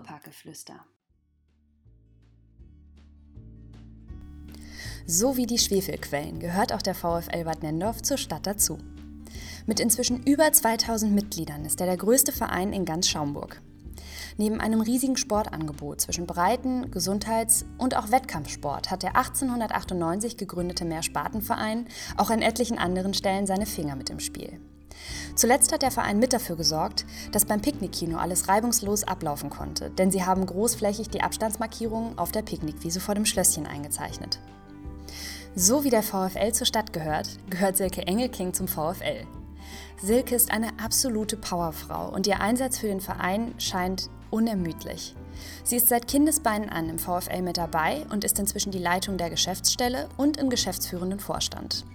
Kurparkgeflüster. So wie die Schwefelquellen gehört auch der VfL Bad Nendorf zur Stadt dazu. Mit inzwischen über 2000 Mitgliedern ist er der größte Verein in ganz Schaumburg. Neben einem riesigen Sportangebot zwischen Breiten-, Gesundheits- und auch Wettkampfsport hat der 1898 gegründete Mehrspartenverein auch an etlichen anderen Stellen seine Finger mit im Spiel. Zuletzt hat der Verein mit dafür gesorgt, dass beim Picknickkino alles reibungslos ablaufen konnte, denn sie haben großflächig die Abstandsmarkierungen auf der Picknickwiese vor dem Schlösschen eingezeichnet. So wie der VfL zur Stadt gehört, gehört Silke Engelking zum VfL. Silke ist eine absolute Powerfrau und ihr Einsatz für den Verein scheint unermüdlich. Sie ist seit Kindesbeinen an im VfL mit dabei und ist inzwischen die Leitung der Geschäftsstelle und im geschäftsführenden Vorstand.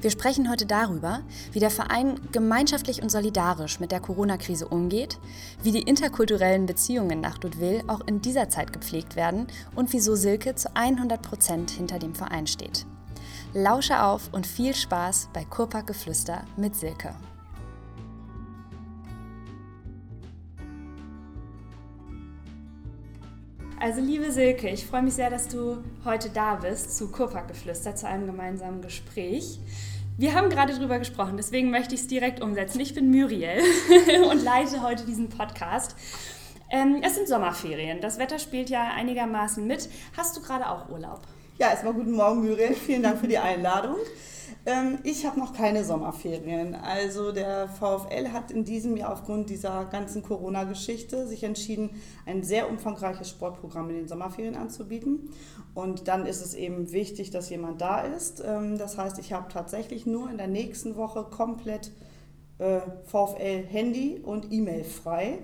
Wir sprechen heute darüber, wie der Verein gemeinschaftlich und solidarisch mit der Corona-Krise umgeht, wie die interkulturellen Beziehungen nach Ludwil auch in dieser Zeit gepflegt werden und wieso Silke zu 100 Prozent hinter dem Verein steht. Lausche auf und viel Spaß bei Kurpark Geflüster mit Silke. Also liebe Silke, ich freue mich sehr, dass du heute da bist zu Kurparkgeflüster, zu einem gemeinsamen Gespräch. Wir haben gerade darüber gesprochen, deswegen möchte ich es direkt umsetzen. Ich bin Muriel und leite heute diesen Podcast. Ähm, es sind Sommerferien. Das Wetter spielt ja einigermaßen mit. Hast du gerade auch Urlaub? Ja, erstmal guten Morgen, Muriel. Vielen Dank für die Einladung. Ähm, ich habe noch keine Sommerferien. Also der VfL hat in diesem Jahr aufgrund dieser ganzen Corona-Geschichte sich entschieden, ein sehr umfangreiches Sportprogramm in den Sommerferien anzubieten. Und dann ist es eben wichtig, dass jemand da ist. Ähm, das heißt, ich habe tatsächlich nur in der nächsten Woche komplett äh, VfL-Handy und E-Mail frei.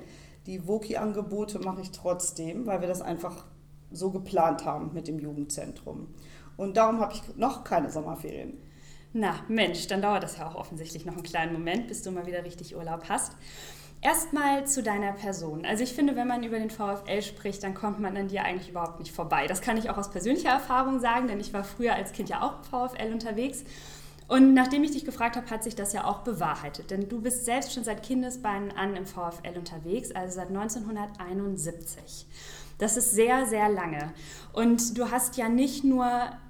Die Woki-Angebote mache ich trotzdem, weil wir das einfach so geplant haben mit dem Jugendzentrum. Und darum habe ich noch keine Sommerferien. Na, Mensch, dann dauert das ja auch offensichtlich noch einen kleinen Moment, bis du mal wieder richtig Urlaub hast. Erstmal zu deiner Person. Also ich finde, wenn man über den VfL spricht, dann kommt man an dir eigentlich überhaupt nicht vorbei. Das kann ich auch aus persönlicher Erfahrung sagen, denn ich war früher als Kind ja auch VfL unterwegs. Und nachdem ich dich gefragt habe, hat sich das ja auch bewahrheitet. Denn du bist selbst schon seit Kindesbeinen an im VfL unterwegs, also seit 1971. Das ist sehr, sehr lange. Und du hast ja nicht nur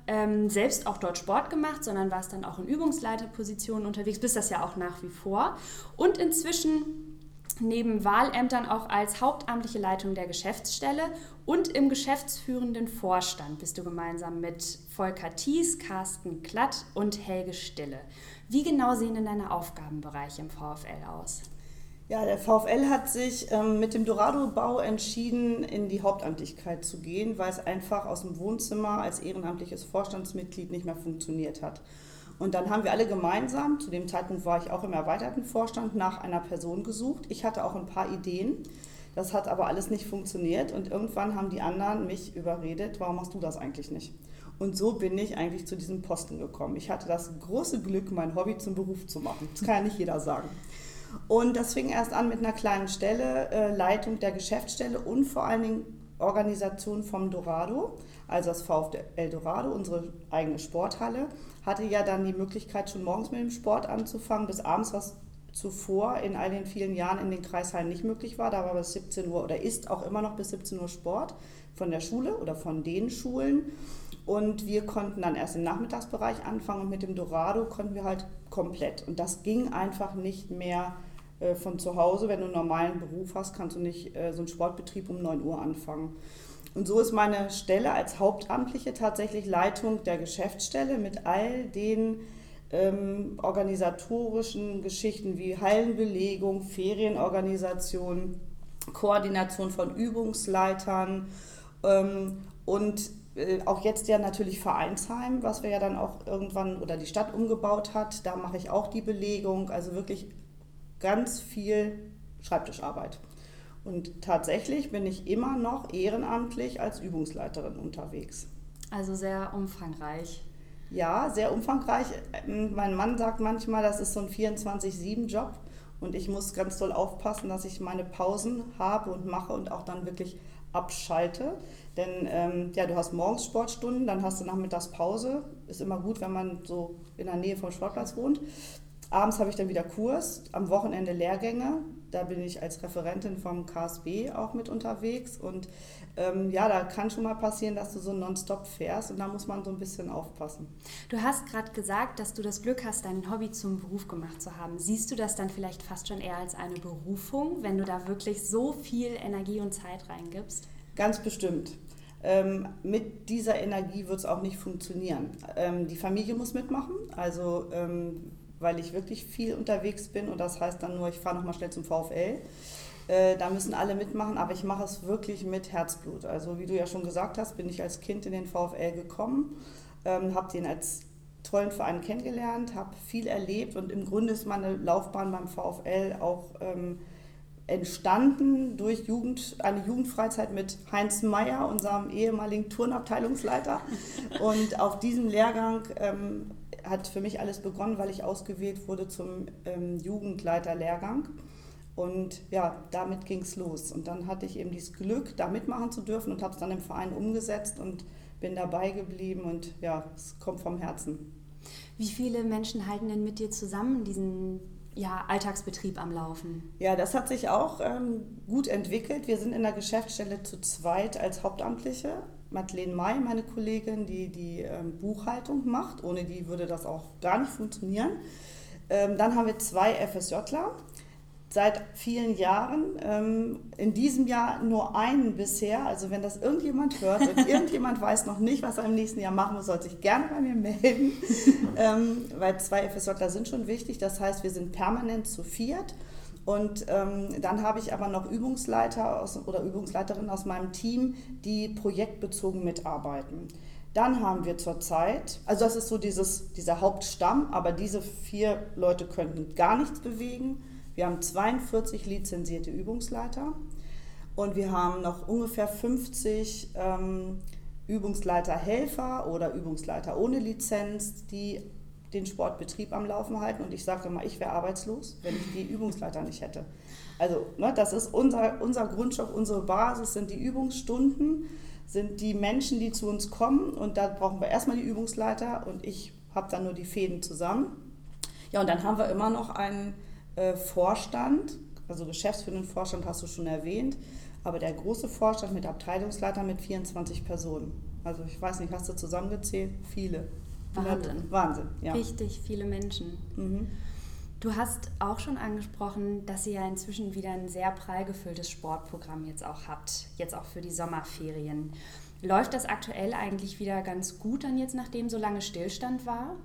ähm, selbst auch dort Sport gemacht, sondern warst dann auch in Übungsleiterpositionen unterwegs, bist das ja auch nach wie vor. Und inzwischen neben Wahlämtern auch als hauptamtliche Leitung der Geschäftsstelle und im geschäftsführenden Vorstand bist du gemeinsam mit Volker Thies, Carsten Klatt und Helge Stille. Wie genau sehen denn deine Aufgabenbereiche im VfL aus? Ja, der VfL hat sich ähm, mit dem Dorado-Bau entschieden, in die Hauptamtlichkeit zu gehen, weil es einfach aus dem Wohnzimmer als ehrenamtliches Vorstandsmitglied nicht mehr funktioniert hat. Und dann haben wir alle gemeinsam, zu dem Zeitpunkt war ich auch im erweiterten Vorstand, nach einer Person gesucht. Ich hatte auch ein paar Ideen. Das hat aber alles nicht funktioniert und irgendwann haben die anderen mich überredet, warum machst du das eigentlich nicht? Und so bin ich eigentlich zu diesem Posten gekommen. Ich hatte das große Glück, mein Hobby zum Beruf zu machen. Das kann ja nicht jeder sagen. Und das fing erst an mit einer kleinen Stelle, äh, Leitung der Geschäftsstelle und vor allen Dingen Organisation vom Dorado, also das VfL Dorado, unsere eigene Sporthalle, hatte ja dann die Möglichkeit, schon morgens mit dem Sport anzufangen, bis abends, was zuvor in all den vielen Jahren in den Kreishallen nicht möglich war. Da war bis 17 Uhr oder ist auch immer noch bis 17 Uhr Sport von der Schule oder von den Schulen. Und wir konnten dann erst im Nachmittagsbereich anfangen und mit dem Dorado konnten wir halt komplett. Und das ging einfach nicht mehr von zu Hause. Wenn du einen normalen Beruf hast, kannst du nicht äh, so einen Sportbetrieb um 9 Uhr anfangen. Und so ist meine Stelle als Hauptamtliche tatsächlich Leitung der Geschäftsstelle mit all den ähm, organisatorischen Geschichten wie Hallenbelegung, Ferienorganisation, Koordination von Übungsleitern ähm, und äh, auch jetzt ja natürlich Vereinsheim, was wir ja dann auch irgendwann oder die Stadt umgebaut hat. Da mache ich auch die Belegung, also wirklich ganz viel Schreibtischarbeit. Und tatsächlich bin ich immer noch ehrenamtlich als Übungsleiterin unterwegs. Also sehr umfangreich. Ja, sehr umfangreich. Ähm, mein Mann sagt manchmal, das ist so ein 24-7-Job und ich muss ganz doll aufpassen, dass ich meine Pausen habe und mache und auch dann wirklich abschalte. Denn ähm, ja, du hast morgens Sportstunden, dann hast du nachmittags Pause. Ist immer gut, wenn man so in der Nähe vom Sportplatz wohnt. Abends habe ich dann wieder Kurs, am Wochenende Lehrgänge. Da bin ich als Referentin vom KSB auch mit unterwegs. Und ähm, ja, da kann schon mal passieren, dass du so nonstop fährst und da muss man so ein bisschen aufpassen. Du hast gerade gesagt, dass du das Glück hast, dein Hobby zum Beruf gemacht zu haben. Siehst du das dann vielleicht fast schon eher als eine Berufung, wenn du da wirklich so viel Energie und Zeit reingibst? Ganz bestimmt. Ähm, mit dieser Energie wird es auch nicht funktionieren. Ähm, die Familie muss mitmachen, also ähm, weil ich wirklich viel unterwegs bin und das heißt dann nur, ich fahre nochmal schnell zum VfL. Äh, da müssen alle mitmachen, aber ich mache es wirklich mit Herzblut. Also wie du ja schon gesagt hast, bin ich als Kind in den VfL gekommen, ähm, habe den als tollen Verein kennengelernt, habe viel erlebt und im Grunde ist meine Laufbahn beim VfL auch ähm, entstanden durch Jugend, eine Jugendfreizeit mit Heinz Meyer, unserem ehemaligen Turnabteilungsleiter. Und auf diesem Lehrgang ähm, hat für mich alles begonnen, weil ich ausgewählt wurde zum ähm, Jugendleiterlehrgang. Und ja, damit ging es los. Und dann hatte ich eben dieses Glück, da mitmachen zu dürfen und habe es dann im Verein umgesetzt und bin dabei geblieben. Und ja, es kommt vom Herzen. Wie viele Menschen halten denn mit dir zusammen diesen ja, Alltagsbetrieb am Laufen? Ja, das hat sich auch ähm, gut entwickelt. Wir sind in der Geschäftsstelle zu zweit als Hauptamtliche. Madeleine May, meine Kollegin, die die ähm, Buchhaltung macht. Ohne die würde das auch gar nicht funktionieren. Ähm, dann haben wir zwei FSJler, seit vielen Jahren. Ähm, in diesem Jahr nur einen bisher. Also wenn das irgendjemand hört und irgendjemand weiß noch nicht, was er im nächsten Jahr machen muss, soll sich gerne bei mir melden. ähm, weil zwei FSJler sind schon wichtig. Das heißt, wir sind permanent zu viert. Und ähm, dann habe ich aber noch Übungsleiter aus, oder Übungsleiterinnen aus meinem Team, die projektbezogen mitarbeiten. Dann haben wir zurzeit, also das ist so dieses, dieser Hauptstamm, aber diese vier Leute könnten gar nichts bewegen. Wir haben 42 lizenzierte Übungsleiter und wir haben noch ungefähr 50 ähm, Übungsleiterhelfer oder Übungsleiter ohne Lizenz, die den Sportbetrieb am Laufen halten. Und ich sage immer, ich wäre arbeitslos, wenn ich die Übungsleiter nicht hätte. Also ne, das ist unser, unser Grundstock, unsere Basis sind die Übungsstunden, sind die Menschen, die zu uns kommen. Und da brauchen wir erstmal die Übungsleiter und ich habe dann nur die Fäden zusammen. Ja, und dann haben wir immer noch einen äh, Vorstand, also geschäftsführenden Vorstand hast du schon erwähnt, aber der große Vorstand mit Abteilungsleiter mit 24 Personen. Also ich weiß nicht, hast du zusammengezählt? Viele. Wahnsinn. Wahnsinn, ja. Richtig viele Menschen. Mhm. Du hast auch schon angesprochen, dass ihr ja inzwischen wieder ein sehr prall gefülltes Sportprogramm jetzt auch habt, jetzt auch für die Sommerferien. Läuft das aktuell eigentlich wieder ganz gut dann jetzt, nachdem so lange Stillstand war?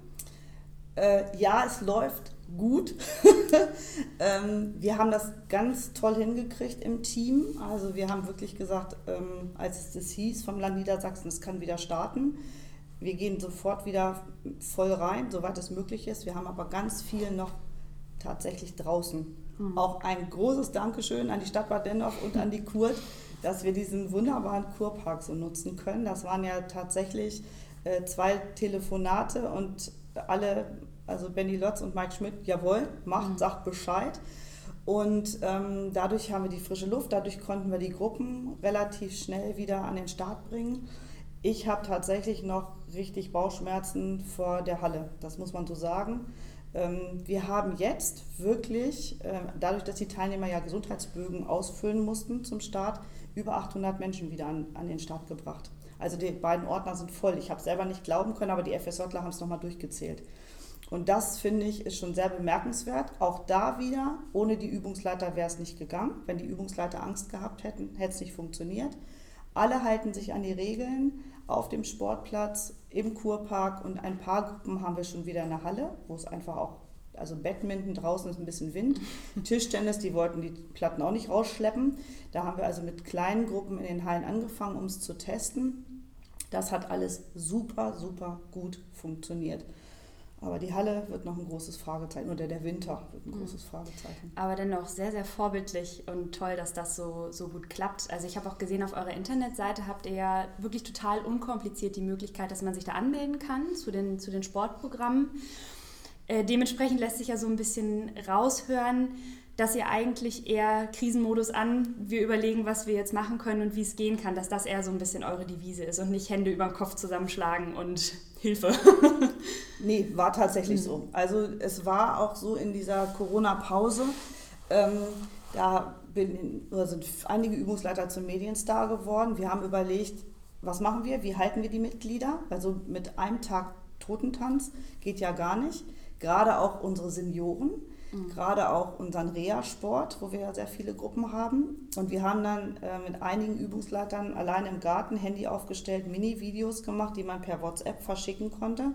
Äh, ja, es läuft gut. ähm, wir haben das ganz toll hingekriegt im Team. Also wir haben wirklich gesagt, ähm, als es das hieß vom Land Niedersachsen, es kann wieder starten. Wir gehen sofort wieder voll rein, soweit es möglich ist. Wir haben aber ganz viel noch tatsächlich draußen. Mhm. Auch ein großes Dankeschön an die Stadt Bad Dendorf und an die Kurt, dass wir diesen wunderbaren Kurpark so nutzen können. Das waren ja tatsächlich äh, zwei Telefonate und alle also Benny Lotz und Mike Schmidt, jawohl, macht, mhm. sagt Bescheid. Und ähm, dadurch haben wir die frische Luft, dadurch konnten wir die Gruppen relativ schnell wieder an den Start bringen. Ich habe tatsächlich noch richtig Bauchschmerzen vor der Halle, das muss man so sagen. Ähm, wir haben jetzt wirklich, äh, dadurch, dass die Teilnehmer ja Gesundheitsbögen ausfüllen mussten zum Start, über 800 Menschen wieder an, an den Start gebracht. Also die beiden Ordner sind voll. Ich habe selber nicht glauben können, aber die FSJler haben es nochmal durchgezählt. Und das finde ich ist schon sehr bemerkenswert. Auch da wieder, ohne die Übungsleiter wäre es nicht gegangen. Wenn die Übungsleiter Angst gehabt hätten, hätte es nicht funktioniert. Alle halten sich an die Regeln auf dem Sportplatz, im Kurpark und ein paar Gruppen haben wir schon wieder in der Halle, wo es einfach auch, also Badminton draußen ist ein bisschen Wind, Tischtennis, die wollten die Platten auch nicht rausschleppen. Da haben wir also mit kleinen Gruppen in den Hallen angefangen, um es zu testen. Das hat alles super, super gut funktioniert. Aber die Halle wird noch ein großes Fragezeichen oder der Winter wird ein großes Fragezeichen. Aber dennoch sehr, sehr vorbildlich und toll, dass das so, so gut klappt. Also ich habe auch gesehen, auf eurer Internetseite habt ihr ja wirklich total unkompliziert die Möglichkeit, dass man sich da anmelden kann zu den, zu den Sportprogrammen. Äh, dementsprechend lässt sich ja so ein bisschen raushören, dass ihr eigentlich eher Krisenmodus an, wir überlegen, was wir jetzt machen können und wie es gehen kann, dass das eher so ein bisschen eure Devise ist und nicht Hände über den Kopf zusammenschlagen und Hilfe. nee, war tatsächlich mhm. so. Also es war auch so in dieser Corona-Pause, ähm, da bin, sind einige Übungsleiter zum Medienstar geworden. Wir haben überlegt, was machen wir, wie halten wir die Mitglieder? Also mit einem Tag Totentanz geht ja gar nicht. Gerade auch unsere Senioren Mhm. Gerade auch unseren Reha-Sport, wo wir ja sehr viele Gruppen haben. Und wir haben dann äh, mit einigen Übungsleitern allein im Garten Handy aufgestellt, Mini-Videos gemacht, die man per WhatsApp verschicken konnte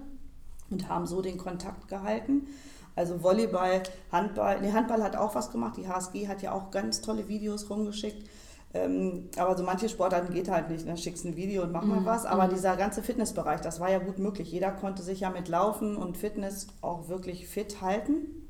und haben so den Kontakt gehalten. Also Volleyball, Handball, nee, Handball hat auch was gemacht. Die HSG hat ja auch ganz tolle Videos rumgeschickt. Ähm, aber so manche Sportarten geht halt nicht. Dann ne? schickst ein Video und mach mal mhm. was. Aber mhm. dieser ganze Fitnessbereich, das war ja gut möglich. Jeder konnte sich ja mit Laufen und Fitness auch wirklich fit halten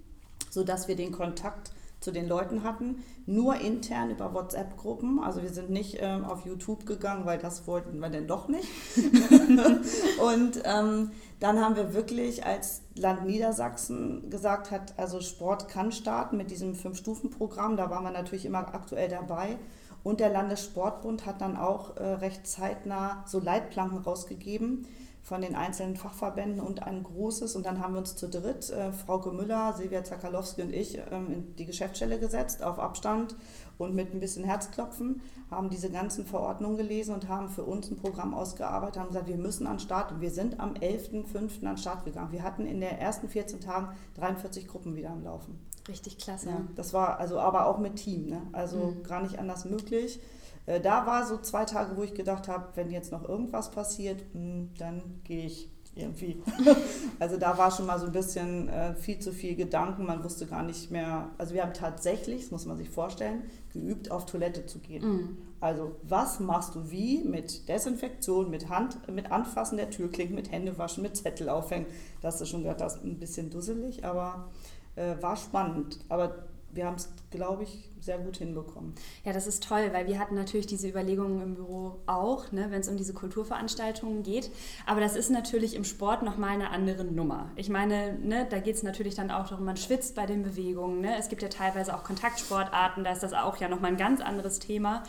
sodass wir den Kontakt zu den Leuten hatten, nur intern über WhatsApp-Gruppen. Also wir sind nicht ähm, auf YouTube gegangen, weil das wollten wir denn doch nicht. und ähm, dann haben wir wirklich als Land Niedersachsen gesagt hat, also Sport kann starten mit diesem Fünf-Stufen-Programm. Da waren wir natürlich immer aktuell dabei. Und der Landessportbund hat dann auch äh, recht zeitnah so Leitplanken rausgegeben, von den einzelnen Fachverbänden und ein großes. Und dann haben wir uns zu dritt, äh, Frauke Müller, Silvia Zakalowski und ich, ähm, in die Geschäftsstelle gesetzt, auf Abstand und mit ein bisschen Herzklopfen, haben diese ganzen Verordnungen gelesen und haben für uns ein Programm ausgearbeitet, haben gesagt, wir müssen an Start. Und wir sind am 11.05. an Start gegangen. Wir hatten in den ersten 14 Tagen 43 Gruppen wieder am Laufen. Richtig klasse. Ja, das war also aber auch mit Team, ne? also mhm. gar nicht anders möglich. Äh, da war so zwei Tage, wo ich gedacht habe, wenn jetzt noch irgendwas passiert, hm, dann gehe ich irgendwie. also da war schon mal so ein bisschen äh, viel zu viel Gedanken. Man wusste gar nicht mehr. Also wir haben tatsächlich, das muss man sich vorstellen, geübt, auf Toilette zu gehen. Mm. Also was machst du wie mit Desinfektion, mit Hand, mit Anfassen der Türklinken, mit Händewaschen, mit Zettel aufhängen. Das ist schon gehört, das ist ein bisschen dusselig, aber äh, war spannend. Aber wir haben es, glaube ich, sehr gut hinbekommen. Ja, das ist toll, weil wir hatten natürlich diese Überlegungen im Büro auch, ne, wenn es um diese Kulturveranstaltungen geht. Aber das ist natürlich im Sport nochmal eine andere Nummer. Ich meine, ne, da geht es natürlich dann auch darum, man schwitzt bei den Bewegungen. Ne? Es gibt ja teilweise auch Kontaktsportarten, da ist das auch ja nochmal ein ganz anderes Thema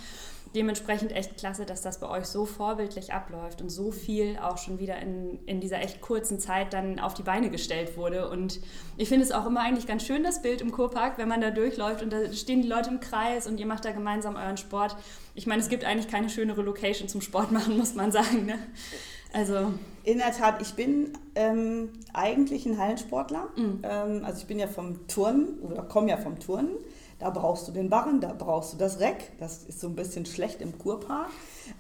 dementsprechend echt klasse, dass das bei euch so vorbildlich abläuft und so viel auch schon wieder in, in dieser echt kurzen Zeit dann auf die Beine gestellt wurde. Und ich finde es auch immer eigentlich ganz schön, das Bild im Kurpark, wenn man da durchläuft und da stehen die Leute im Kreis und ihr macht da gemeinsam euren Sport. Ich meine, es gibt eigentlich keine schönere Location zum Sport machen, muss man sagen. Ne? Also in der Tat, ich bin ähm, eigentlich ein Hallensportler. Mhm. Ähm, also ich bin ja vom Turnen oder komme ja vom Turnen. Da brauchst du den Barren, da brauchst du das Reck. Das ist so ein bisschen schlecht im Kurpark.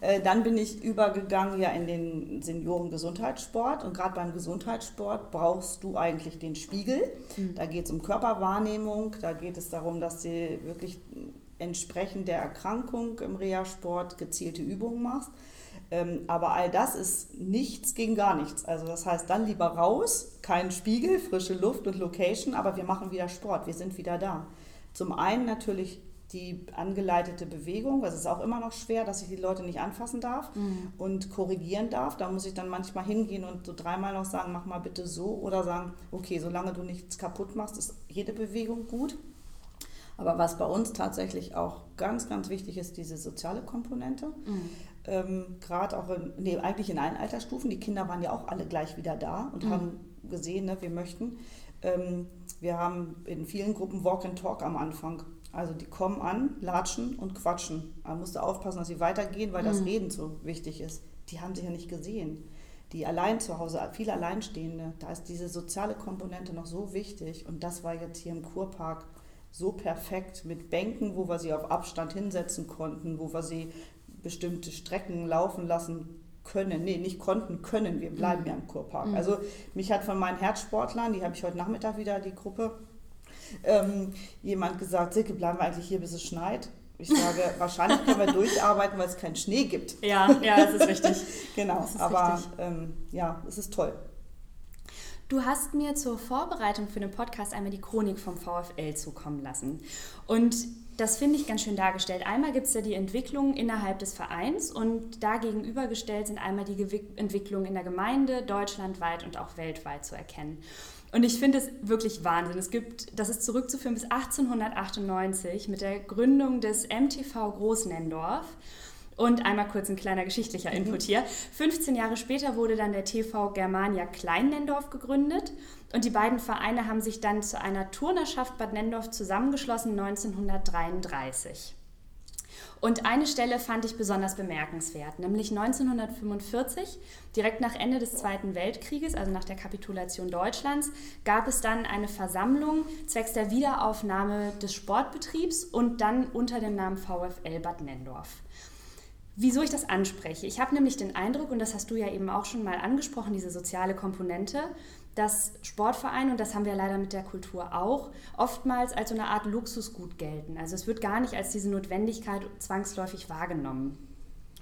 Äh, dann bin ich übergegangen ja in den Senioren-Gesundheitssport. Und gerade beim Gesundheitssport brauchst du eigentlich den Spiegel. Mhm. Da geht es um Körperwahrnehmung. Da geht es darum, dass du wirklich entsprechend der Erkrankung im Reha-Sport gezielte Übungen machst. Ähm, aber all das ist nichts gegen gar nichts. Also das heißt, dann lieber raus, kein Spiegel, frische Luft und Location, aber wir machen wieder Sport, wir sind wieder da. Zum einen natürlich die angeleitete Bewegung, das ist auch immer noch schwer, dass ich die Leute nicht anfassen darf mhm. und korrigieren darf. Da muss ich dann manchmal hingehen und so dreimal noch sagen, mach mal bitte so oder sagen, okay, solange du nichts kaputt machst, ist jede Bewegung gut. Aber was bei uns tatsächlich auch ganz, ganz wichtig ist, diese soziale Komponente. Mhm. Ähm, Gerade auch, in, nee, eigentlich in allen Altersstufen. Die Kinder waren ja auch alle gleich wieder da und mhm. haben gesehen, ne, wir möchten. Ähm, wir haben in vielen Gruppen Walk and Talk am Anfang. Also die kommen an, latschen und quatschen. Man musste aufpassen, dass sie weitergehen, weil das mhm. Reden so wichtig ist. Die haben sich ja nicht gesehen. Die allein zu Hause, viele Alleinstehende, da ist diese soziale Komponente noch so wichtig. Und das war jetzt hier im Kurpark so perfekt mit Bänken, wo wir sie auf Abstand hinsetzen konnten, wo wir sie bestimmte Strecken laufen lassen können, nee, nicht konnten, können, wir bleiben mhm. ja im Kurpark. Mhm. Also mich hat von meinen Herzsportlern, die habe ich heute Nachmittag wieder, die Gruppe, ähm, jemand gesagt, Silke, bleiben wir eigentlich hier, bis es schneit? Ich sage, wahrscheinlich können wir durcharbeiten, weil es keinen Schnee gibt. Ja, ja, das ist richtig. genau, ist aber ähm, ja, es ist toll. Du hast mir zur Vorbereitung für den Podcast einmal die Chronik vom VfL zukommen lassen. Und das finde ich ganz schön dargestellt. Einmal gibt es ja die Entwicklung innerhalb des Vereins und da gegenübergestellt sind einmal die Entwicklungen in der Gemeinde, deutschlandweit und auch weltweit zu erkennen. Und ich finde es wirklich Wahnsinn. Es gibt, das ist zurückzuführen bis 1898 mit der Gründung des MTV Großnendorf. Und einmal kurz ein kleiner geschichtlicher mhm. Input hier. 15 Jahre später wurde dann der TV Germania Klein-Nendorf gegründet und die beiden Vereine haben sich dann zu einer Turnerschaft Bad Nendorf zusammengeschlossen 1933. Und eine Stelle fand ich besonders bemerkenswert, nämlich 1945, direkt nach Ende des Zweiten Weltkrieges, also nach der Kapitulation Deutschlands, gab es dann eine Versammlung zwecks der Wiederaufnahme des Sportbetriebs und dann unter dem Namen VfL Bad Nendorf. Wieso ich das anspreche? Ich habe nämlich den Eindruck, und das hast du ja eben auch schon mal angesprochen, diese soziale Komponente, dass Sportvereine, und das haben wir leider mit der Kultur auch, oftmals als so eine Art Luxusgut gelten. Also es wird gar nicht als diese Notwendigkeit zwangsläufig wahrgenommen.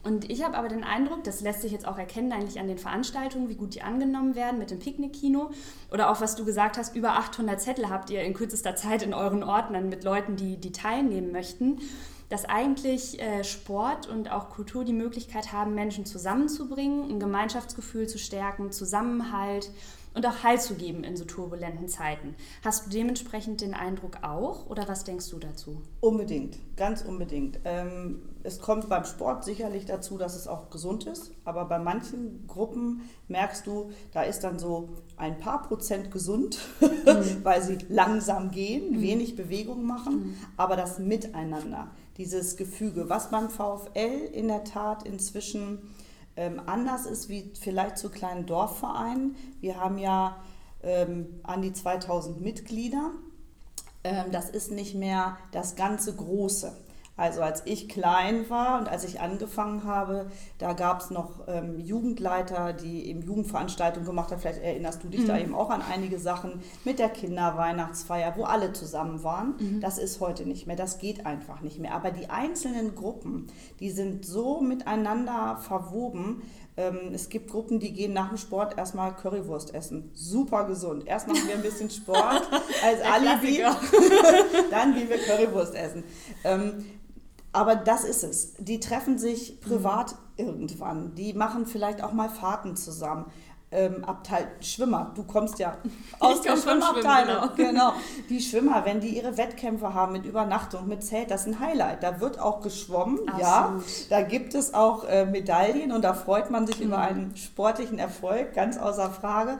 Und ich habe aber den Eindruck, das lässt sich jetzt auch erkennen eigentlich an den Veranstaltungen, wie gut die angenommen werden mit dem Picknickkino oder auch was du gesagt hast, über 800 Zettel habt ihr in kürzester Zeit in euren Ordnern mit Leuten, die, die teilnehmen möchten, dass eigentlich äh, Sport und auch Kultur die Möglichkeit haben, Menschen zusammenzubringen, ein Gemeinschaftsgefühl zu stärken, Zusammenhalt und auch Halt zu geben in so turbulenten Zeiten. Hast du dementsprechend den Eindruck auch oder was denkst du dazu? Unbedingt, ganz unbedingt. Ähm, es kommt beim Sport sicherlich dazu, dass es auch gesund ist, aber bei manchen Gruppen merkst du, da ist dann so ein paar Prozent gesund, mhm. weil sie langsam gehen, mhm. wenig Bewegung machen, mhm. aber das Miteinander, dieses Gefüge, was beim VfL in der Tat inzwischen ähm, anders ist wie vielleicht zu kleinen Dorfvereinen. Wir haben ja ähm, an die 2000 Mitglieder. Ähm, das ist nicht mehr das ganze Große. Also als ich klein war und als ich angefangen habe, da gab es noch ähm, Jugendleiter, die eben Jugendveranstaltungen gemacht haben. Vielleicht erinnerst du dich mhm. da eben auch an einige Sachen mit der Kinderweihnachtsfeier, wo alle zusammen waren. Mhm. Das ist heute nicht mehr, das geht einfach nicht mehr. Aber die einzelnen Gruppen, die sind so miteinander verwoben. Ähm, es gibt Gruppen, die gehen nach dem Sport erstmal Currywurst essen. Super gesund. Erst machen wir ein bisschen Sport als Alibi, dann gehen wir Currywurst essen. Aber das ist es. Die treffen sich privat mhm. irgendwann. Die machen vielleicht auch mal Fahrten zusammen. Ähm, Abteil Schwimmer, du kommst ja aus der Schwimmabteilung. Genau. genau. Die Schwimmer, wenn die ihre Wettkämpfe haben mit Übernachtung, mit Zelt, das ist ein Highlight. Da wird auch geschwommen, Absolut. ja. Da gibt es auch äh, Medaillen und da freut man sich mhm. über einen sportlichen Erfolg, ganz außer Frage.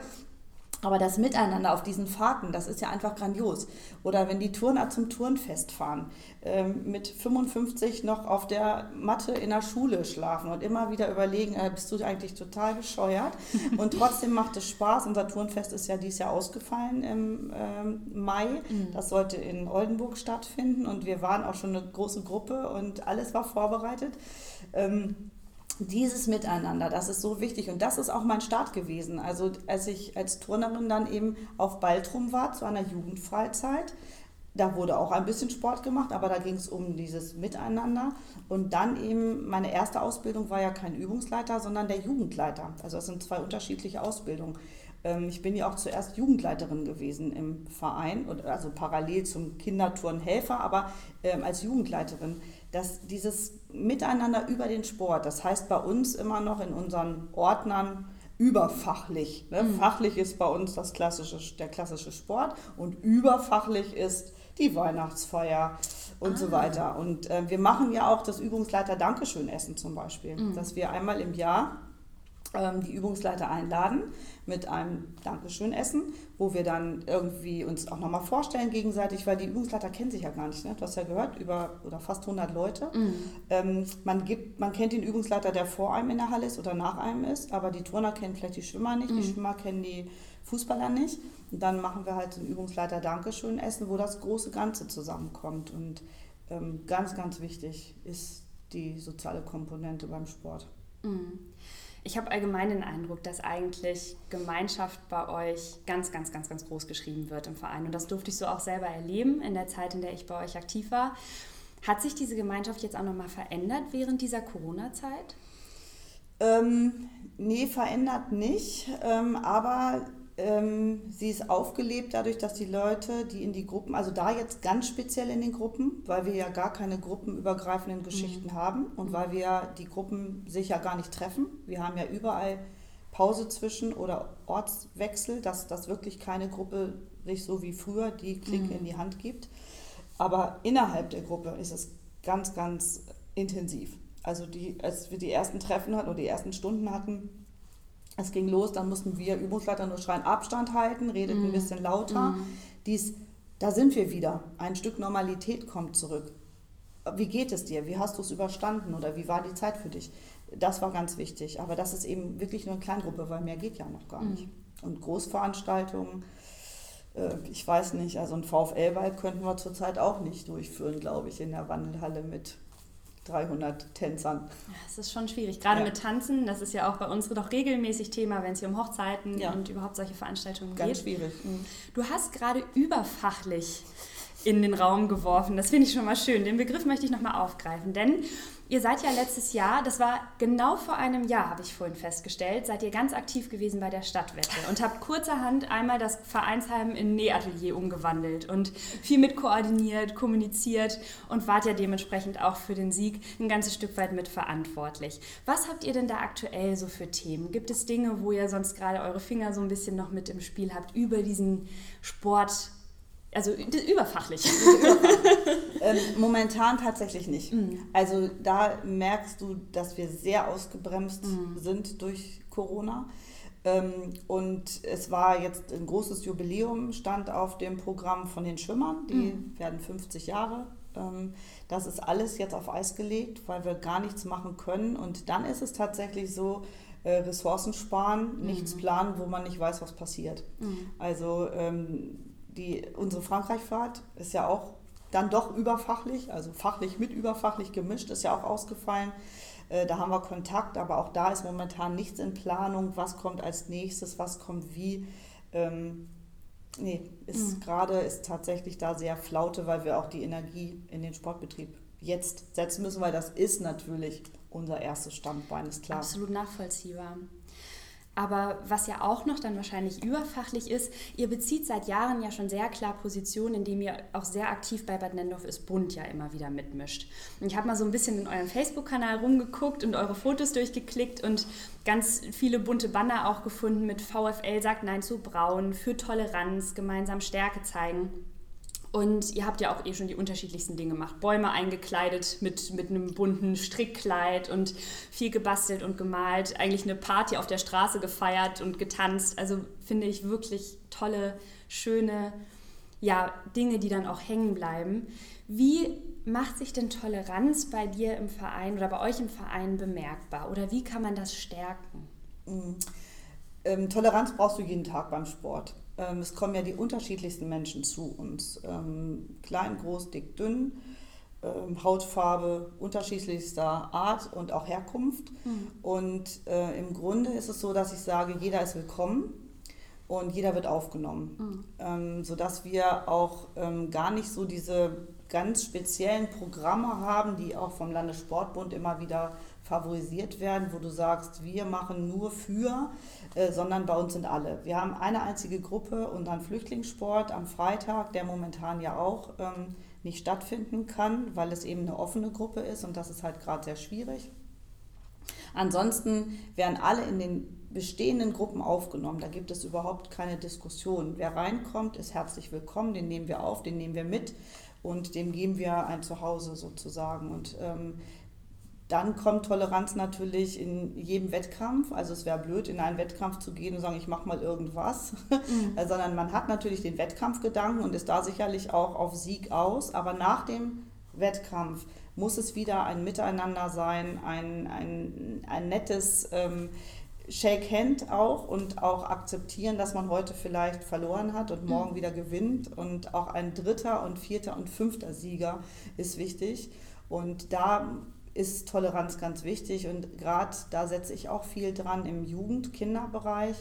Aber das Miteinander auf diesen Fahrten, das ist ja einfach grandios. Oder wenn die Turner zum Turnfest fahren, ähm, mit 55 noch auf der Matte in der Schule schlafen und immer wieder überlegen, äh, bist du eigentlich total bescheuert? Und trotzdem macht es Spaß. Unser Turnfest ist ja dieses Jahr ausgefallen im ähm, Mai. Mhm. Das sollte in Oldenburg stattfinden und wir waren auch schon eine große Gruppe und alles war vorbereitet. Dieses Miteinander, das ist so wichtig und das ist auch mein Start gewesen. Also als ich als Turnerin dann eben auf Baltrum war zu einer Jugendfreizeit, da wurde auch ein bisschen Sport gemacht, aber da ging es um dieses Miteinander. Und dann eben, meine erste Ausbildung war ja kein Übungsleiter, sondern der Jugendleiter. Also das sind zwei unterschiedliche Ausbildungen. Ähm, ich bin ja auch zuerst Jugendleiterin gewesen im Verein, also parallel zum Kinderturnhelfer, aber ähm, als Jugendleiterin dass dieses Miteinander über den Sport, das heißt bei uns immer noch in unseren Ordnern überfachlich. Ne? Mhm. Fachlich ist bei uns das klassische, der klassische Sport und überfachlich ist die Weihnachtsfeier und ah. so weiter. Und äh, wir machen ja auch das Übungsleiter Dankeschön-Essen zum Beispiel, mhm. dass wir einmal im Jahr die Übungsleiter einladen mit einem Dankeschön-Essen, wo wir dann irgendwie uns auch nochmal vorstellen gegenseitig, weil die Übungsleiter kennen sich ja gar nicht. Ne? Du hast ja gehört, über oder fast 100 Leute. Mhm. Ähm, man, gibt, man kennt den Übungsleiter, der vor einem in der Halle ist oder nach einem ist, aber die Turner kennen vielleicht die Schwimmer nicht, mhm. die Schwimmer kennen die Fußballer nicht. Und dann machen wir halt ein Übungsleiter Dankeschön-Essen, wo das große Ganze zusammenkommt. Und ähm, ganz, ganz wichtig ist die soziale Komponente beim Sport. Mhm ich habe allgemein den Eindruck, dass eigentlich Gemeinschaft bei euch ganz, ganz, ganz, ganz groß geschrieben wird im Verein. Und das durfte ich so auch selber erleben in der Zeit, in der ich bei euch aktiv war. Hat sich diese Gemeinschaft jetzt auch nochmal verändert während dieser Corona-Zeit? Ähm, nee, verändert nicht. Ähm, aber ähm, sie ist aufgelebt dadurch, dass die Leute, die in die Gruppen, also da jetzt ganz speziell in den Gruppen, weil wir ja gar keine gruppenübergreifenden Geschichten mhm. haben und weil wir die Gruppen sich ja gar nicht treffen. Wir haben ja überall Pause zwischen oder Ortswechsel, dass das wirklich keine Gruppe sich so wie früher die Klinke mhm. in die Hand gibt. Aber innerhalb der Gruppe ist es ganz, ganz intensiv. Also die, als wir die ersten Treffen hatten oder die ersten Stunden hatten, es ging los, dann mussten wir Übungsleiter nur schreien, Abstand halten, redet mm. ein mhm. bisschen lauter. Mm. Dies, da sind wir wieder. Ein Stück Normalität kommt zurück. Wie geht es dir? Wie hast du es überstanden oder wie war die Zeit für dich? Das war ganz wichtig. Aber das ist eben wirklich nur eine Kleingruppe, weil mehr geht ja noch gar nicht. Mm. Und Großveranstaltungen, äh, ich weiß nicht, also ein VfL-Ball könnten wir zurzeit auch nicht durchführen, glaube ich, in der Wandelhalle mit 300 Tänzern. Es ist schon schwierig, gerade ja. mit Tanzen. Das ist ja auch bei uns doch regelmäßig Thema, wenn es hier um Hochzeiten ja. und überhaupt solche Veranstaltungen Ganz geht. Ganz schwierig. Mhm. Du hast gerade überfachlich in den Raum geworfen. Das finde ich schon mal schön. Den Begriff möchte ich nochmal aufgreifen, denn Ihr seid ja letztes Jahr, das war genau vor einem Jahr, habe ich vorhin festgestellt, seid ihr ganz aktiv gewesen bei der Stadtwette und habt kurzerhand einmal das Vereinsheim in Nähatelier umgewandelt und viel mit koordiniert, kommuniziert und wart ja dementsprechend auch für den Sieg ein ganzes Stück weit mitverantwortlich. Was habt ihr denn da aktuell so für Themen? Gibt es Dinge, wo ihr sonst gerade eure Finger so ein bisschen noch mit im Spiel habt über diesen Sport? Also überfachlich. ähm, momentan tatsächlich nicht. Mhm. Also da merkst du, dass wir sehr ausgebremst mhm. sind durch Corona. Ähm, und es war jetzt ein großes Jubiläum, stand auf dem Programm von den Schwimmern. Die mhm. werden 50 Jahre. Ähm, das ist alles jetzt auf Eis gelegt, weil wir gar nichts machen können. Und dann ist es tatsächlich so, äh, Ressourcen sparen, nichts mhm. planen, wo man nicht weiß, was passiert. Mhm. Also ähm, die, unsere Frankreich-Fahrt ist ja auch dann doch überfachlich, also fachlich mit überfachlich gemischt, ist ja auch ausgefallen. Äh, da haben wir Kontakt, aber auch da ist momentan nichts in Planung. Was kommt als nächstes, was kommt wie? Ähm, nee, ist mhm. gerade ist tatsächlich da sehr flaute, weil wir auch die Energie in den Sportbetrieb jetzt setzen müssen, weil das ist natürlich unser erstes Standbein, ist klar. Absolut nachvollziehbar. Aber was ja auch noch dann wahrscheinlich überfachlich ist, ihr bezieht seit Jahren ja schon sehr klar Position, indem ihr auch sehr aktiv bei Bad Nendorf ist Bund ja immer wieder mitmischt. Und ich habe mal so ein bisschen in eurem Facebook-Kanal rumgeguckt und eure Fotos durchgeklickt und ganz viele bunte Banner auch gefunden mit VfL sagt Nein zu Braun, für Toleranz, gemeinsam Stärke zeigen. Und ihr habt ja auch eh schon die unterschiedlichsten Dinge gemacht. Bäume eingekleidet mit, mit einem bunten Strickkleid und viel gebastelt und gemalt. Eigentlich eine Party auf der Straße gefeiert und getanzt. Also finde ich wirklich tolle, schöne ja, Dinge, die dann auch hängen bleiben. Wie macht sich denn Toleranz bei dir im Verein oder bei euch im Verein bemerkbar? Oder wie kann man das stärken? Mhm. Ähm, Toleranz brauchst du jeden Tag beim Sport. Ähm, es kommen ja die unterschiedlichsten Menschen zu uns. Ähm, klein, groß, dick, dünn, ähm, Hautfarbe unterschiedlichster Art und auch Herkunft. Mhm. Und äh, im Grunde ist es so, dass ich sage, jeder ist willkommen und jeder wird aufgenommen, mhm. ähm, sodass wir auch ähm, gar nicht so diese ganz speziellen Programme haben, die auch vom Landessportbund immer wieder favorisiert werden, wo du sagst, wir machen nur für, äh, sondern bei uns sind alle. Wir haben eine einzige Gruppe dann Flüchtlingssport am Freitag, der momentan ja auch ähm, nicht stattfinden kann, weil es eben eine offene Gruppe ist und das ist halt gerade sehr schwierig. Ansonsten werden alle in den bestehenden Gruppen aufgenommen. Da gibt es überhaupt keine Diskussion. Wer reinkommt, ist herzlich willkommen, den nehmen wir auf, den nehmen wir mit und dem geben wir ein Zuhause sozusagen. Und ähm, dann kommt Toleranz natürlich in jedem Wettkampf. Also es wäre blöd, in einen Wettkampf zu gehen und sagen, ich mache mal irgendwas, mhm. sondern man hat natürlich den Wettkampfgedanken und ist da sicherlich auch auf Sieg aus. Aber nach dem Wettkampf muss es wieder ein Miteinander sein, ein, ein, ein nettes ähm, Shake Hand auch und auch akzeptieren, dass man heute vielleicht verloren hat und morgen mhm. wieder gewinnt. Und auch ein dritter und vierter und fünfter Sieger ist wichtig. Und da ist Toleranz ganz wichtig und gerade da setze ich auch viel dran im Jugend-Kinderbereich,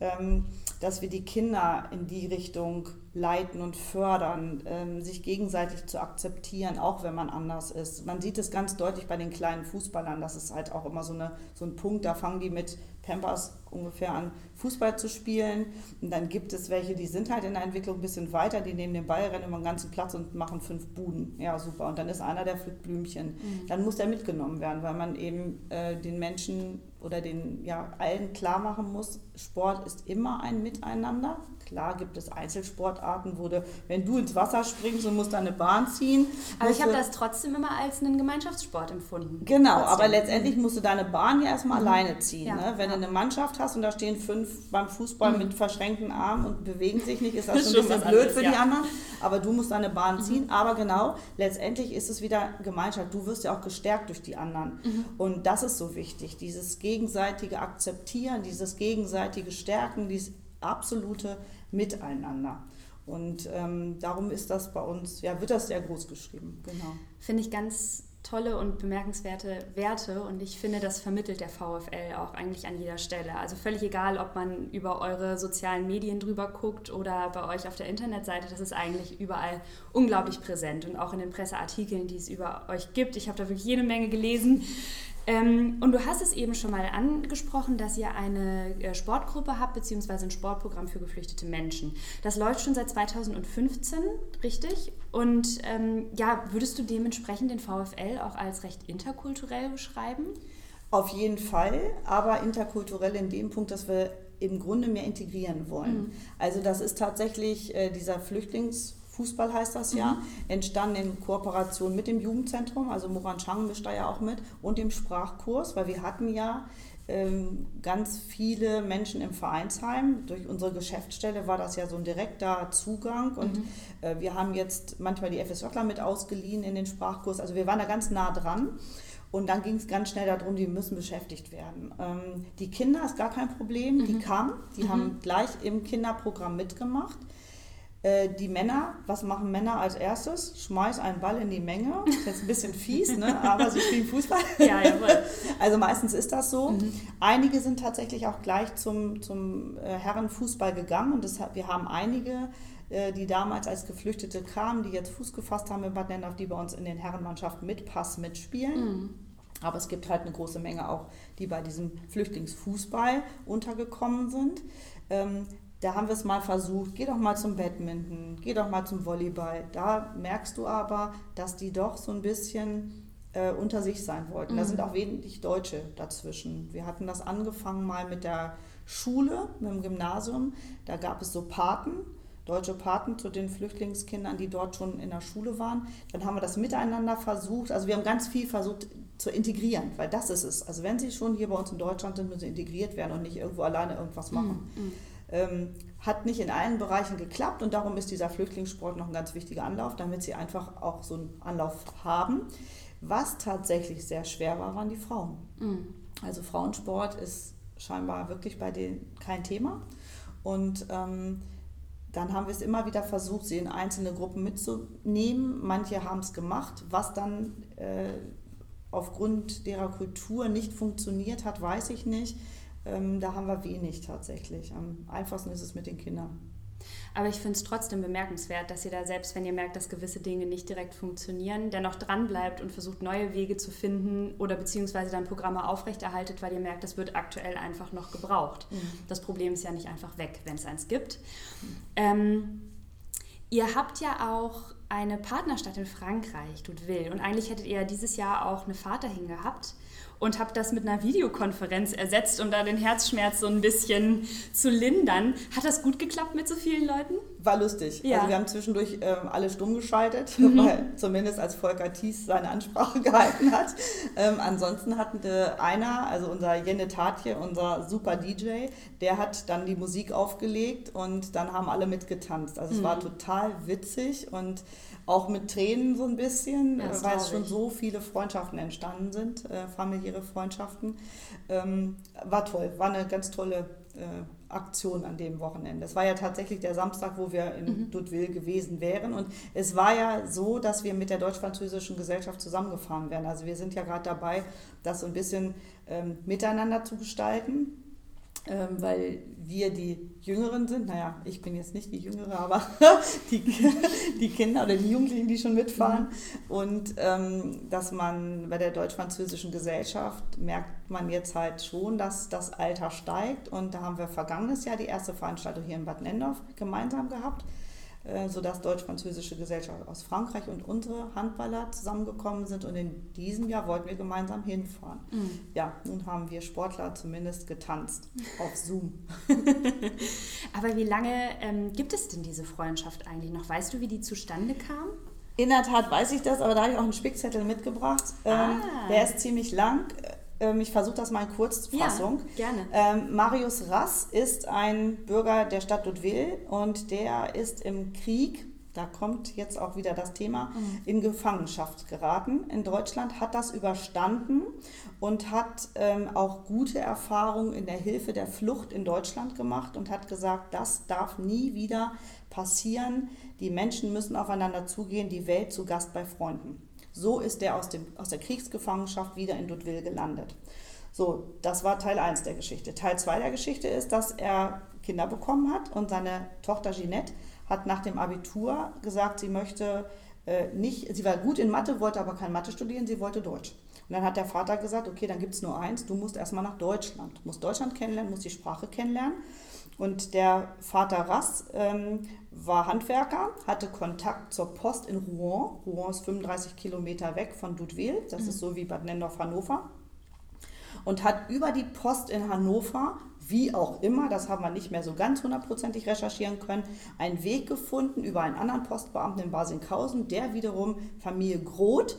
ähm, dass wir die Kinder in die Richtung leiten und fördern, ähm, sich gegenseitig zu akzeptieren, auch wenn man anders ist. Man sieht es ganz deutlich bei den kleinen Fußballern, das ist halt auch immer so, eine, so ein Punkt, da fangen die mit Pampers ungefähr an, Fußball zu spielen. Und dann gibt es welche, die sind halt in der Entwicklung ein bisschen weiter, die nehmen den Ball, rennen über den ganzen Platz und machen fünf Buden. Ja, super. Und dann ist einer, der pflückt Blümchen. Mhm. Dann muss der mitgenommen werden, weil man eben äh, den Menschen oder den ja, allen klar machen muss, Sport ist immer ein Miteinander. Klar gibt es Einzelsportarten, wo du, wenn du ins Wasser springst und musst eine Bahn ziehen. Aber ich habe das trotzdem immer als einen Gemeinschaftssport empfunden. Genau, trotzdem. aber letztendlich musst du deine Bahn ja erstmal mhm. alleine ziehen. Ja, ne? Wenn ja. du eine Mannschaft hast und da stehen fünf beim Fußball mhm. mit verschränkten Armen und bewegen sich nicht, ist das, das ein bisschen blöd anderes, für ja. die anderen. Aber du musst deine Bahn mhm. ziehen. Aber genau, letztendlich ist es wieder Gemeinschaft. Du wirst ja auch gestärkt durch die anderen. Mhm. Und das ist so wichtig, dieses gegenseitige Akzeptieren, dieses gegenseitige Stärken, dieses absolute Miteinander. Und ähm, darum ist das bei uns, ja, wird das sehr groß geschrieben. Genau. Finde ich ganz tolle und bemerkenswerte Werte und ich finde, das vermittelt der VfL auch eigentlich an jeder Stelle. Also völlig egal, ob man über eure sozialen Medien drüber guckt oder bei euch auf der Internetseite, das ist eigentlich überall unglaublich präsent und auch in den Presseartikeln, die es über euch gibt. Ich habe da wirklich jede Menge gelesen. Ähm, und du hast es eben schon mal angesprochen, dass ihr eine äh, Sportgruppe habt, beziehungsweise ein Sportprogramm für geflüchtete Menschen. Das läuft schon seit 2015, richtig? Und ähm, ja, würdest du dementsprechend den VfL auch als recht interkulturell beschreiben? Auf jeden Fall, aber interkulturell in dem Punkt, dass wir im Grunde mehr integrieren wollen. Mhm. Also das ist tatsächlich äh, dieser Flüchtlings- Fußball heißt das ja, mhm. entstanden in Kooperation mit dem Jugendzentrum, also Moran Chang mischt da ja auch mit, und dem Sprachkurs, weil wir hatten ja ganz viele Menschen im Vereinsheim. Durch unsere Geschäftsstelle war das ja so ein direkter Zugang und mhm. äh, wir haben jetzt manchmal die FSJler mit ausgeliehen in den Sprachkurs. Also wir waren da ganz nah dran. Und dann ging es ganz schnell darum, die müssen beschäftigt werden. Ähm, die Kinder ist gar kein Problem, mhm. die kamen, die mhm. haben gleich im Kinderprogramm mitgemacht. Äh, die Männer, was machen Männer als erstes? Schmeiß einen Ball in die Menge. Ist jetzt ein bisschen fies, ne? aber sie spielen Fußball. Ja, jawohl. Also meistens ist das so. Mhm. Einige sind tatsächlich auch gleich zum, zum äh, Herrenfußball gegangen und das, wir haben einige, äh, die damals als Geflüchtete kamen, die jetzt Fuß gefasst haben in Bad Nennendorf, die bei uns in den Herrenmannschaften mit Pass mitspielen. Mhm. Aber es gibt halt eine große Menge auch, die bei diesem Flüchtlingsfußball untergekommen sind. Da haben wir es mal versucht, geh doch mal zum Badminton, geh doch mal zum Volleyball. Da merkst du aber, dass die doch so ein bisschen äh, unter sich sein wollten. Mhm. Da sind auch wenig Deutsche dazwischen. Wir hatten das angefangen mal mit der Schule, mit dem Gymnasium. Da gab es so Paten, deutsche Paten zu den Flüchtlingskindern, die dort schon in der Schule waren. Dann haben wir das miteinander versucht. Also wir haben ganz viel versucht zu integrieren, weil das ist es. Also wenn sie schon hier bei uns in Deutschland sind, müssen sie integriert werden und nicht irgendwo alleine irgendwas machen. Mhm. Ähm, hat nicht in allen Bereichen geklappt und darum ist dieser Flüchtlingssport noch ein ganz wichtiger Anlauf, damit sie einfach auch so einen Anlauf haben. Was tatsächlich sehr schwer war, waren die Frauen. Mhm. Also Frauensport ist scheinbar wirklich bei denen kein Thema. Und ähm, dann haben wir es immer wieder versucht, sie in einzelne Gruppen mitzunehmen. Manche haben es gemacht. Was dann äh, aufgrund derer Kultur nicht funktioniert hat, weiß ich nicht. Ähm, da haben wir wenig tatsächlich. Am einfachsten ist es mit den Kindern. Aber ich finde es trotzdem bemerkenswert, dass ihr da selbst, wenn ihr merkt, dass gewisse Dinge nicht direkt funktionieren, dennoch dranbleibt und versucht, neue Wege zu finden oder beziehungsweise dann Programme aufrechterhaltet, weil ihr merkt, das wird aktuell einfach noch gebraucht. Mhm. Das Problem ist ja nicht einfach weg, wenn es eins gibt. Ähm, ihr habt ja auch eine Partnerstadt in Frankreich, Doudeville. Und eigentlich hättet ihr ja dieses Jahr auch eine Fahrt dahin gehabt und habe das mit einer Videokonferenz ersetzt, um da den Herzschmerz so ein bisschen zu lindern. Hat das gut geklappt mit so vielen Leuten? War lustig. Ja. Also wir haben zwischendurch ähm, alle stumm geschaltet, mhm. weil zumindest als Volker Thies seine Ansprache gehalten hat. Ähm, ansonsten hatte einer, also unser Jenne Tatje, unser super DJ, der hat dann die Musik aufgelegt und dann haben alle mitgetanzt. Also es mhm. war total witzig und auch mit Tränen so ein bisschen, ja, weil es schon so viele Freundschaften entstanden sind, äh, familiäre Freundschaften. Ähm, war toll, war eine ganz tolle äh, Aktion an dem Wochenende. Es war ja tatsächlich der Samstag, wo wir in mhm. Dutville gewesen wären. Und es war ja so, dass wir mit der deutsch-französischen Gesellschaft zusammengefahren wären. Also wir sind ja gerade dabei, das so ein bisschen ähm, miteinander zu gestalten. Ähm, weil wir die Jüngeren sind. Naja, ich bin jetzt nicht die Jüngere, aber die, die Kinder oder die Jugendlichen, die schon mitfahren. Mhm. Und ähm, dass man bei der deutsch-französischen Gesellschaft merkt man jetzt halt schon, dass das Alter steigt. Und da haben wir vergangenes Jahr die erste Veranstaltung hier in Bad Nendorf gemeinsam gehabt. Äh, sodass deutsch-französische Gesellschaft aus Frankreich und unsere Handballer zusammengekommen sind und in diesem Jahr wollten wir gemeinsam hinfahren. Mhm. Ja, nun haben wir Sportler zumindest getanzt auf Zoom. Aber wie lange ähm, gibt es denn diese Freundschaft eigentlich noch? Weißt du, wie die zustande kam? In der Tat weiß ich das, aber da habe ich auch einen Spickzettel mitgebracht. Ähm, ah. Der ist ziemlich lang. Ähm, ich versuche das mal in Kurzfassung. Ja, gerne. Ähm, Marius Rass ist ein Bürger der Stadt Ludwil und der ist im Krieg, da kommt jetzt auch wieder das Thema, mhm. in Gefangenschaft geraten. In Deutschland hat das überstanden und hat ähm, auch gute Erfahrungen in der Hilfe der Flucht in Deutschland gemacht und hat gesagt, das darf nie wieder passieren. Die Menschen müssen aufeinander zugehen, die Welt zu Gast bei Freunden. So ist er aus, aus der Kriegsgefangenschaft wieder in Ludwil gelandet. So, das war Teil 1 der Geschichte. Teil 2 der Geschichte ist, dass er Kinder bekommen hat und seine Tochter Ginette hat nach dem Abitur gesagt, sie möchte äh, nicht, sie war gut in Mathe, wollte aber kein Mathe studieren, sie wollte Deutsch. Und dann hat der Vater gesagt, okay, dann gibt es nur eins, du musst erstmal nach Deutschland, du musst Deutschland kennenlernen, musst die Sprache kennenlernen. Und der Vater Rass ähm, war Handwerker, hatte Kontakt zur Post in Rouen. Rouen ist 35 Kilometer weg von Dudwil, das mhm. ist so wie Bad Nendorf, Hannover. Und hat über die Post in Hannover, wie auch immer, das haben wir nicht mehr so ganz hundertprozentig recherchieren können, einen Weg gefunden über einen anderen Postbeamten in Basinghausen, der wiederum Familie Groth,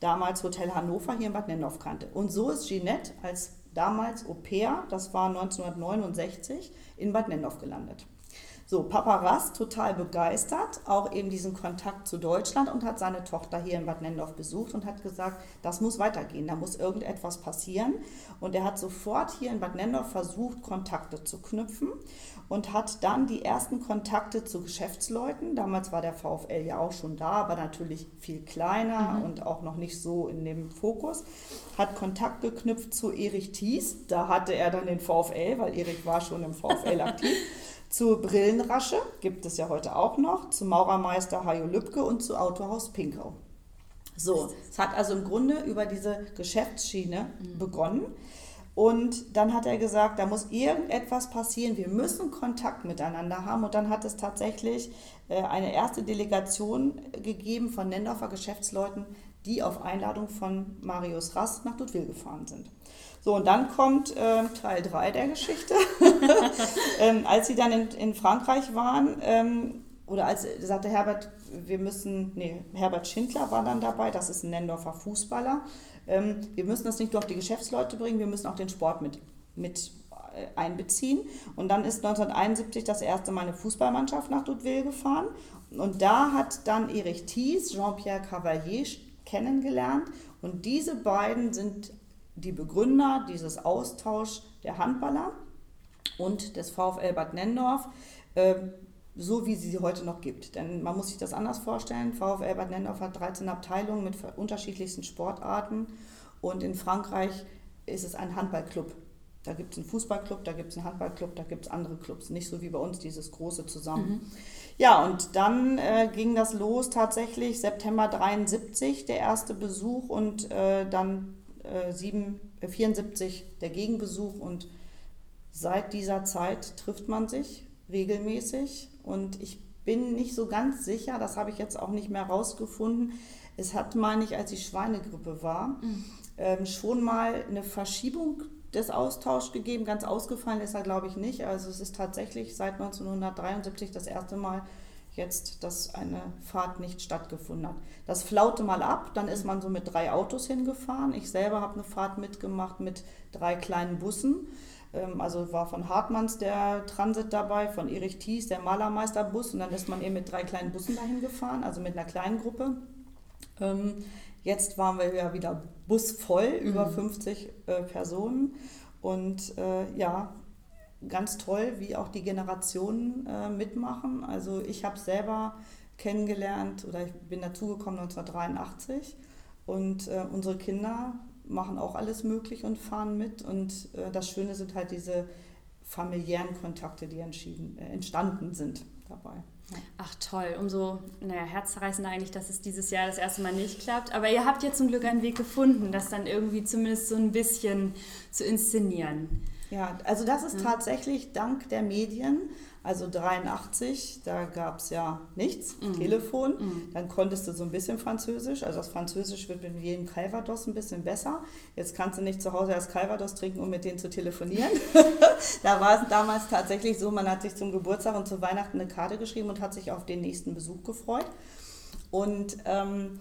damals Hotel Hannover, hier in Bad Nendorf kannte. Und so ist Ginette als damals Au pair, das war 1969, in Bad Nendorf gelandet. So, Papa Rast total begeistert, auch eben diesen Kontakt zu Deutschland und hat seine Tochter hier in Bad Nendorf besucht und hat gesagt, das muss weitergehen, da muss irgendetwas passieren. Und er hat sofort hier in Bad Nendorf versucht, Kontakte zu knüpfen und hat dann die ersten Kontakte zu Geschäftsleuten, damals war der VfL ja auch schon da, aber natürlich viel kleiner mhm. und auch noch nicht so in dem Fokus, hat Kontakt geknüpft zu Erich Thies, da hatte er dann den VfL, weil Erich war schon im VfL aktiv. Zu Brillenrasche gibt es ja heute auch noch, zu Maurermeister Hajo Lübke und zu Autohaus Pinkau. So, es hat also im Grunde über diese Geschäftsschiene mhm. begonnen. Und dann hat er gesagt, da muss irgendetwas passieren, wir müssen Kontakt miteinander haben. Und dann hat es tatsächlich äh, eine erste Delegation gegeben von Nendorfer Geschäftsleuten, die auf Einladung von Marius Rass nach Ludwil gefahren sind. So, und dann kommt äh, Teil 3 der Geschichte. ähm, als sie dann in, in Frankreich waren, ähm, oder als sagte Herbert, wir müssen, nee, Herbert Schindler war dann dabei, das ist ein Nendorfer Fußballer. Ähm, wir müssen das nicht nur auf die Geschäftsleute bringen, wir müssen auch den Sport mit, mit äh, einbeziehen. Und dann ist 1971 das erste Mal eine Fußballmannschaft nach Dudeville gefahren. Und da hat dann Erich Thies, Jean-Pierre Cavalier kennengelernt. Und diese beiden sind die Begründer dieses Austausch der Handballer und des VfL Bad Nendorf, äh, so wie sie sie heute noch gibt. Denn man muss sich das anders vorstellen. VfL Bad Nendorf hat 13 Abteilungen mit unterschiedlichsten Sportarten und in Frankreich ist es ein Handballclub. Da gibt es einen Fußballclub, da gibt es einen Handballclub, da gibt es andere Clubs. Nicht so wie bei uns dieses große zusammen. Mhm. Ja, und dann äh, ging das los tatsächlich September 73, der erste Besuch und äh, dann 7, äh, 74 äh, der Gegenbesuch und seit dieser Zeit trifft man sich regelmäßig und ich bin nicht so ganz sicher, das habe ich jetzt auch nicht mehr rausgefunden. Es hat, meine ich, als die Schweinegrippe war, mhm. ähm, schon mal eine Verschiebung des Austauschs gegeben. Ganz ausgefallen ist er, glaube ich, nicht. Also es ist tatsächlich seit 1973 das erste Mal jetzt, dass eine Fahrt nicht stattgefunden hat. Das flaute mal ab, dann ist man so mit drei Autos hingefahren. Ich selber habe eine Fahrt mitgemacht mit drei kleinen Bussen. Ähm, also war von Hartmanns der Transit dabei, von Erich Thies der Malermeisterbus und dann ist man eben mit drei kleinen Bussen dahin gefahren, also mit einer kleinen Gruppe. Ähm, jetzt waren wir ja wieder busvoll, über 50 mhm. äh, Personen. Und äh, ja, ganz toll, wie auch die Generationen äh, mitmachen. Also ich habe selber kennengelernt oder ich bin dazugekommen 1983 und äh, unsere Kinder machen auch alles möglich und fahren mit. Und äh, das Schöne sind halt diese familiären Kontakte, die äh, entstanden sind dabei. Ach toll, umso naja, herzzerreißender eigentlich, dass es dieses Jahr das erste Mal nicht klappt. Aber ihr habt ja zum Glück einen Weg gefunden, das dann irgendwie zumindest so ein bisschen zu inszenieren. Ja, also das ist tatsächlich dank der Medien. Also 83, da gab es ja nichts, mhm. Telefon. Mhm. Dann konntest du so ein bisschen Französisch. Also das Französisch wird mit jedem Calvados ein bisschen besser. Jetzt kannst du nicht zu Hause erst Calvados trinken, um mit denen zu telefonieren. da war es damals tatsächlich so, man hat sich zum Geburtstag und zu Weihnachten eine Karte geschrieben und hat sich auf den nächsten Besuch gefreut. Und ähm,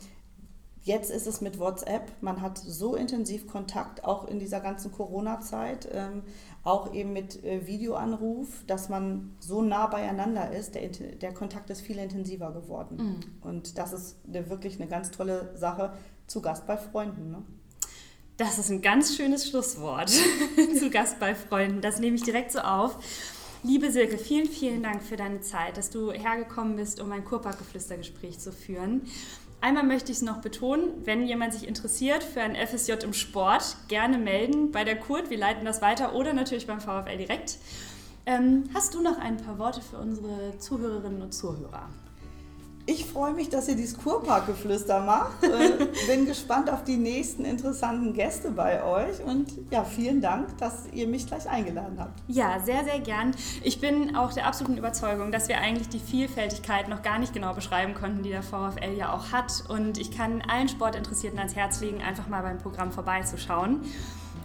Jetzt ist es mit WhatsApp, man hat so intensiv Kontakt, auch in dieser ganzen Corona-Zeit, ähm, auch eben mit äh, Videoanruf, dass man so nah beieinander ist. Der, der Kontakt ist viel intensiver geworden. Mhm. Und das ist eine, wirklich eine ganz tolle Sache, zu Gast bei Freunden. Ne? Das ist ein ganz schönes Schlusswort. zu Gast bei Freunden. Das nehme ich direkt so auf. Liebe Silke, vielen, vielen Dank für deine Zeit, dass du hergekommen bist, um ein Kurparkgeflüstergespräch zu führen. Einmal möchte ich es noch betonen, wenn jemand sich interessiert für ein FSJ im Sport, gerne melden bei der Kurt. Wir leiten das weiter oder natürlich beim VfL direkt. Ähm, hast du noch ein paar Worte für unsere Zuhörerinnen und Zuhörer? Ich freue mich, dass ihr dieses Kurparkgeflüster macht. Äh, bin gespannt auf die nächsten interessanten Gäste bei euch und ja, vielen Dank, dass ihr mich gleich eingeladen habt. Ja, sehr, sehr gern. Ich bin auch der absoluten Überzeugung, dass wir eigentlich die Vielfältigkeit noch gar nicht genau beschreiben konnten, die der VfL ja auch hat. Und ich kann allen Sportinteressierten ans Herz legen, einfach mal beim Programm vorbeizuschauen.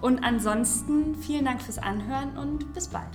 Und ansonsten vielen Dank fürs Anhören und bis bald.